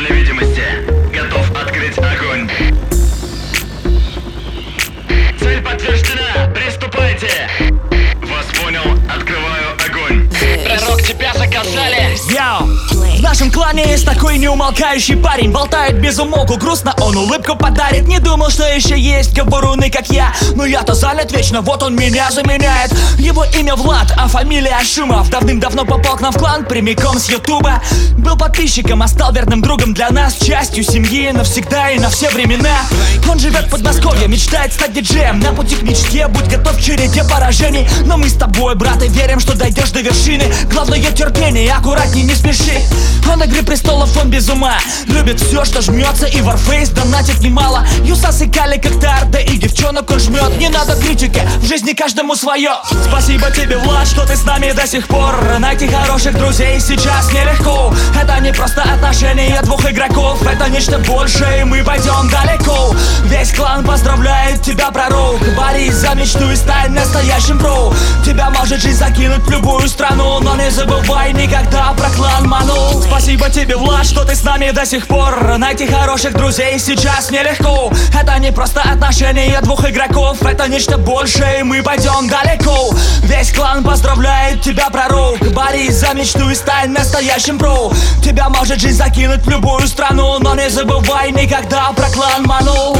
зоне видимости. Готов открыть огонь. Цель подтверждена. Приступайте. Вас понял. Открываю огонь. Пророк, тебя заказали Яу! Нашем клане есть такой неумолкающий парень. Болтает без умолку, грустно он улыбку подарит. Не думал, что еще есть говоруны, как я. Но я-то занят вечно, вот он меня заменяет. Его имя Влад, а фамилия Шумов Давным-давно попал к нам в клан, прямиком с ютуба. Был подписчиком, а стал верным другом для нас Частью семьи навсегда и на все времена. Он живет в Подмосковье, мечтает стать диджеем. На пути к мечте, будь готов к череде поражений. Но мы с тобой, брат, и верим, что дойдешь до вершины. Главное терпение, аккуратней не спеши Он игры престолов, он без ума. Любит все, что жмется, и Warface донатит немало. Юсас и Кали как-то да и девчонок он жмет Не надо критики, в жизни каждому свое Спасибо тебе, Влад, что ты с нами до сих пор. Найти хороших друзей сейчас нелегко. Это не просто отношения двух игроков. Это нечто большее, и мы пойдем далеко. Весь клан поздравляет тебя, пророк. Борись за мечту и стань настоящим про. Тебя может жизнь закинуть в любую страну Но не забывай никогда про клан Ману Спасибо тебе, Влад, что ты с нами до сих пор. Найти хороших друзей сейчас нелегко. Это не просто отношения двух игроков Это нечто большее, и мы пойдем далеко. Весь клан поздравляет тебя, пророк. Борись за мечту и стань настоящим про. Тебя может жизнь закинуть в любую страну Но не забывай никогда про клан Ману. Blank Beats Production.